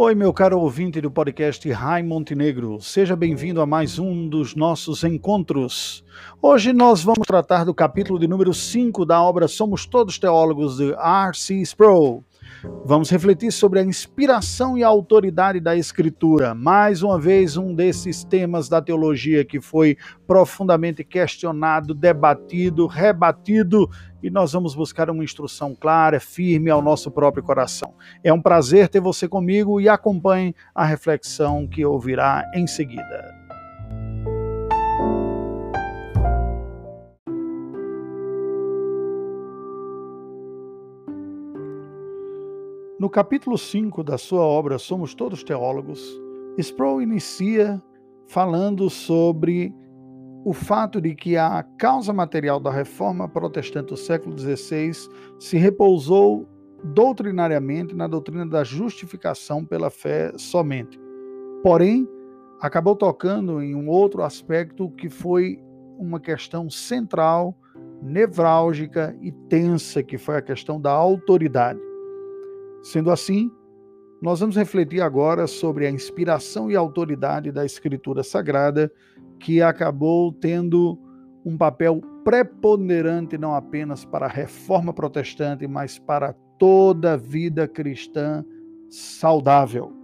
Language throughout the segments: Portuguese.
Oi, meu caro ouvinte do podcast Rai Montenegro. Seja bem-vindo a mais um dos nossos encontros. Hoje nós vamos tratar do capítulo de número 5 da obra Somos Todos Teólogos de R.C. Sproul. Vamos refletir sobre a inspiração e a autoridade da Escritura. Mais uma vez, um desses temas da teologia que foi profundamente questionado, debatido, rebatido, e nós vamos buscar uma instrução clara, firme ao nosso próprio coração. É um prazer ter você comigo e acompanhe a reflexão que ouvirá em seguida. No capítulo 5 da sua obra Somos Todos Teólogos, Sproul inicia falando sobre o fato de que a causa material da reforma protestante do século XVI se repousou doutrinariamente na doutrina da justificação pela fé somente. Porém, acabou tocando em um outro aspecto que foi uma questão central, nevrálgica e tensa, que foi a questão da autoridade. Sendo assim, nós vamos refletir agora sobre a inspiração e autoridade da Escritura Sagrada, que acabou tendo um papel preponderante não apenas para a reforma protestante, mas para toda a vida cristã saudável.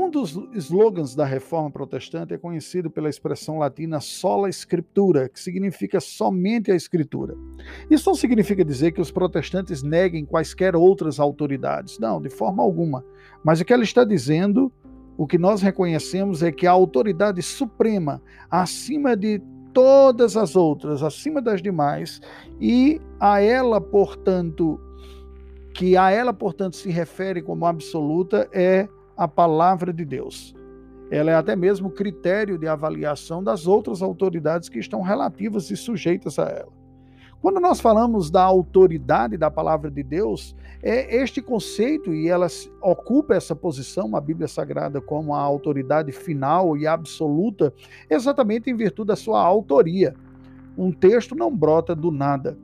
Um dos slogans da reforma protestante é conhecido pela expressão latina sola scriptura, que significa somente a escritura. Isso não significa dizer que os protestantes neguem quaisquer outras autoridades, não, de forma alguma. Mas o que ela está dizendo, o que nós reconhecemos é que a autoridade suprema, acima de todas as outras, acima das demais, e a ela, portanto, que a ela, portanto, se refere como absoluta, é a palavra de Deus. Ela é até mesmo critério de avaliação das outras autoridades que estão relativas e sujeitas a ela. Quando nós falamos da autoridade da palavra de Deus, é este conceito e ela ocupa essa posição, a Bíblia Sagrada, como a autoridade final e absoluta, exatamente em virtude da sua autoria. Um texto não brota do nada.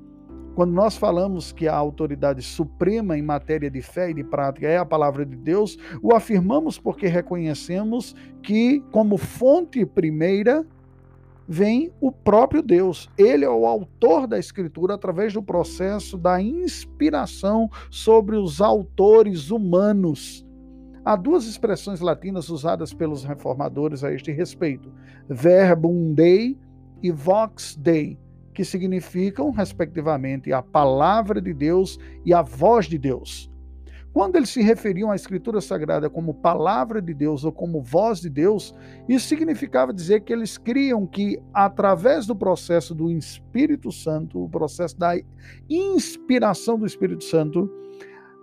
Quando nós falamos que a autoridade suprema em matéria de fé e de prática é a palavra de Deus, o afirmamos porque reconhecemos que, como fonte primeira, vem o próprio Deus. Ele é o autor da Escritura através do processo da inspiração sobre os autores humanos. Há duas expressões latinas usadas pelos reformadores a este respeito: verbum dei e vox dei que significam, respectivamente, a palavra de Deus e a voz de Deus. Quando eles se referiam à Escritura Sagrada como palavra de Deus ou como voz de Deus, isso significava dizer que eles criam que, através do processo do Espírito Santo, o processo da inspiração do Espírito Santo,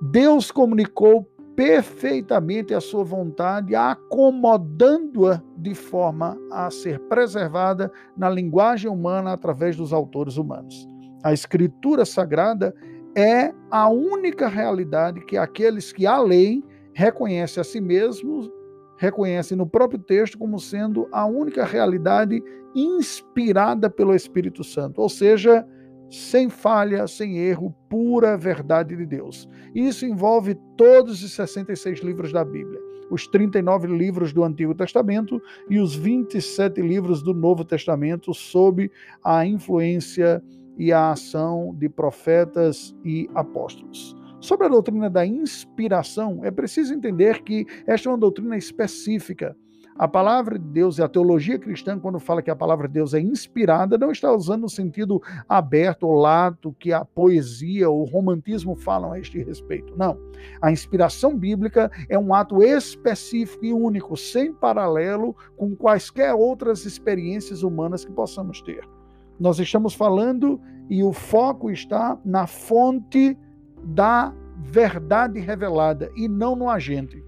Deus comunicou perfeitamente a sua vontade, acomodando-a de forma a ser preservada na linguagem humana através dos autores humanos. A Escritura Sagrada é a única realidade que aqueles que a leem reconhecem a si mesmos, reconhecem no próprio texto como sendo a única realidade inspirada pelo Espírito Santo, ou seja, sem falha, sem erro, pura verdade de Deus. Isso envolve todos os 66 livros da Bíblia, os 39 livros do Antigo Testamento e os 27 livros do Novo Testamento, sob a influência e a ação de profetas e apóstolos. Sobre a doutrina da inspiração, é preciso entender que esta é uma doutrina específica a palavra de Deus e a teologia cristã, quando fala que a palavra de Deus é inspirada, não está usando o sentido aberto ou lato que a poesia ou o romantismo falam a este respeito. Não. A inspiração bíblica é um ato específico e único, sem paralelo com quaisquer outras experiências humanas que possamos ter. Nós estamos falando e o foco está na fonte da verdade revelada e não no agente.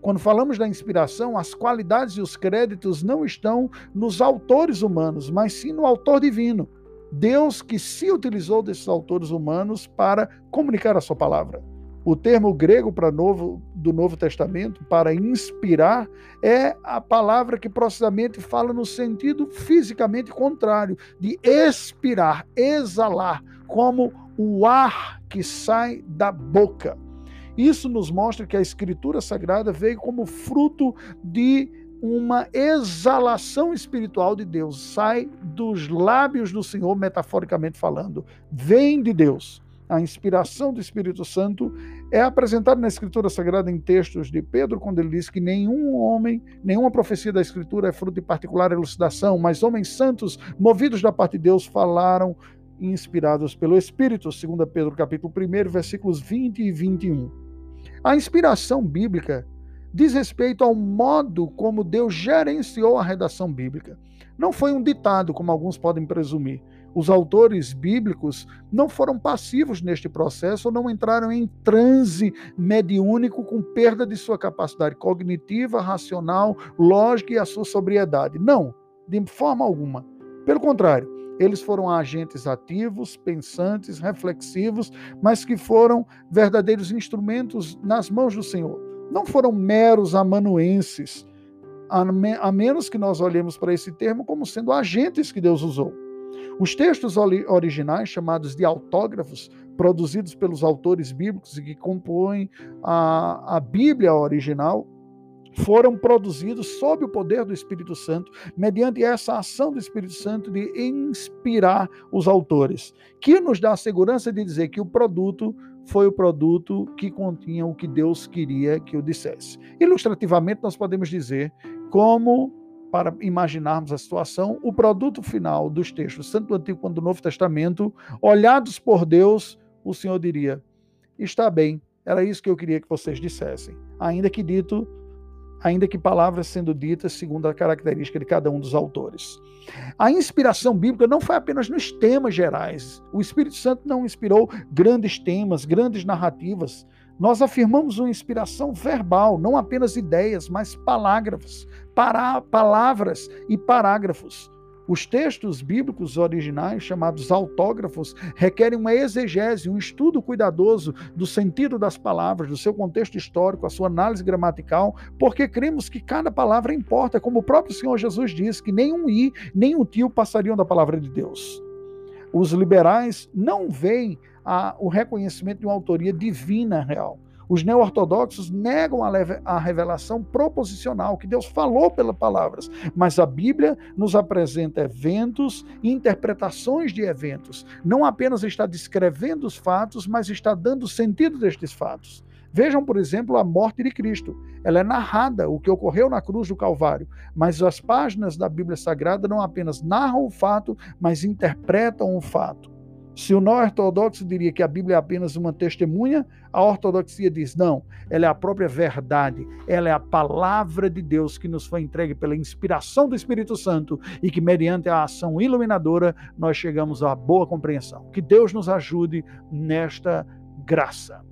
Quando falamos da inspiração, as qualidades e os créditos não estão nos autores humanos, mas sim no autor divino. Deus que se utilizou desses autores humanos para comunicar a sua palavra. O termo grego para novo do Novo Testamento para inspirar é a palavra que precisamente fala no sentido fisicamente contrário, de expirar, exalar, como o ar que sai da boca. Isso nos mostra que a Escritura Sagrada veio como fruto de uma exalação espiritual de Deus, sai dos lábios do Senhor, metaforicamente falando, vem de Deus. A inspiração do Espírito Santo é apresentada na Escritura Sagrada em textos de Pedro, quando ele diz que nenhum homem, nenhuma profecia da Escritura é fruto de particular elucidação, mas homens santos, movidos da parte de Deus, falaram inspirados pelo Espírito, segundo Pedro capítulo 1, versículos 20 e 21. A inspiração bíblica diz respeito ao modo como Deus gerenciou a redação bíblica. Não foi um ditado, como alguns podem presumir. Os autores bíblicos não foram passivos neste processo ou não entraram em transe mediúnico com perda de sua capacidade cognitiva, racional, lógica e a sua sobriedade. Não, de forma alguma. Pelo contrário, eles foram agentes ativos, pensantes, reflexivos, mas que foram verdadeiros instrumentos nas mãos do Senhor. Não foram meros amanuenses, a menos que nós olhemos para esse termo como sendo agentes que Deus usou. Os textos originais, chamados de autógrafos, produzidos pelos autores bíblicos e que compõem a, a Bíblia original, foram produzidos sob o poder do Espírito Santo, mediante essa ação do Espírito Santo de inspirar os autores, que nos dá a segurança de dizer que o produto foi o produto que continha o que Deus queria que eu dissesse. Ilustrativamente, nós podemos dizer como para imaginarmos a situação, o produto final dos textos, tanto do Antigo quanto do Novo Testamento, olhados por Deus, o Senhor diria: está bem, era isso que eu queria que vocês dissessem, ainda que dito ainda que palavras sendo ditas segundo a característica de cada um dos autores. A inspiração bíblica não foi apenas nos temas gerais. O Espírito Santo não inspirou grandes temas, grandes narrativas. Nós afirmamos uma inspiração verbal, não apenas ideias, mas parágrafos, para, palavras e parágrafos. Os textos bíblicos originais, chamados autógrafos, requerem uma exegese, um estudo cuidadoso do sentido das palavras, do seu contexto histórico, a sua análise gramatical, porque cremos que cada palavra importa, como o próprio Senhor Jesus diz, que nem um i, nem um tio passariam da palavra de Deus. Os liberais não veem a, o reconhecimento de uma autoria divina real. Os neo-ortodoxos negam a revelação proposicional, que Deus falou pelas palavras, mas a Bíblia nos apresenta eventos interpretações de eventos. Não apenas está descrevendo os fatos, mas está dando sentido destes fatos. Vejam, por exemplo, a morte de Cristo. Ela é narrada, o que ocorreu na cruz do Calvário, mas as páginas da Bíblia Sagrada não apenas narram o fato, mas interpretam o fato. Se o não ortodoxo diria que a Bíblia é apenas uma testemunha, a ortodoxia diz não, ela é a própria verdade, ela é a palavra de Deus que nos foi entregue pela inspiração do Espírito Santo e que, mediante a ação iluminadora, nós chegamos à boa compreensão. Que Deus nos ajude nesta graça.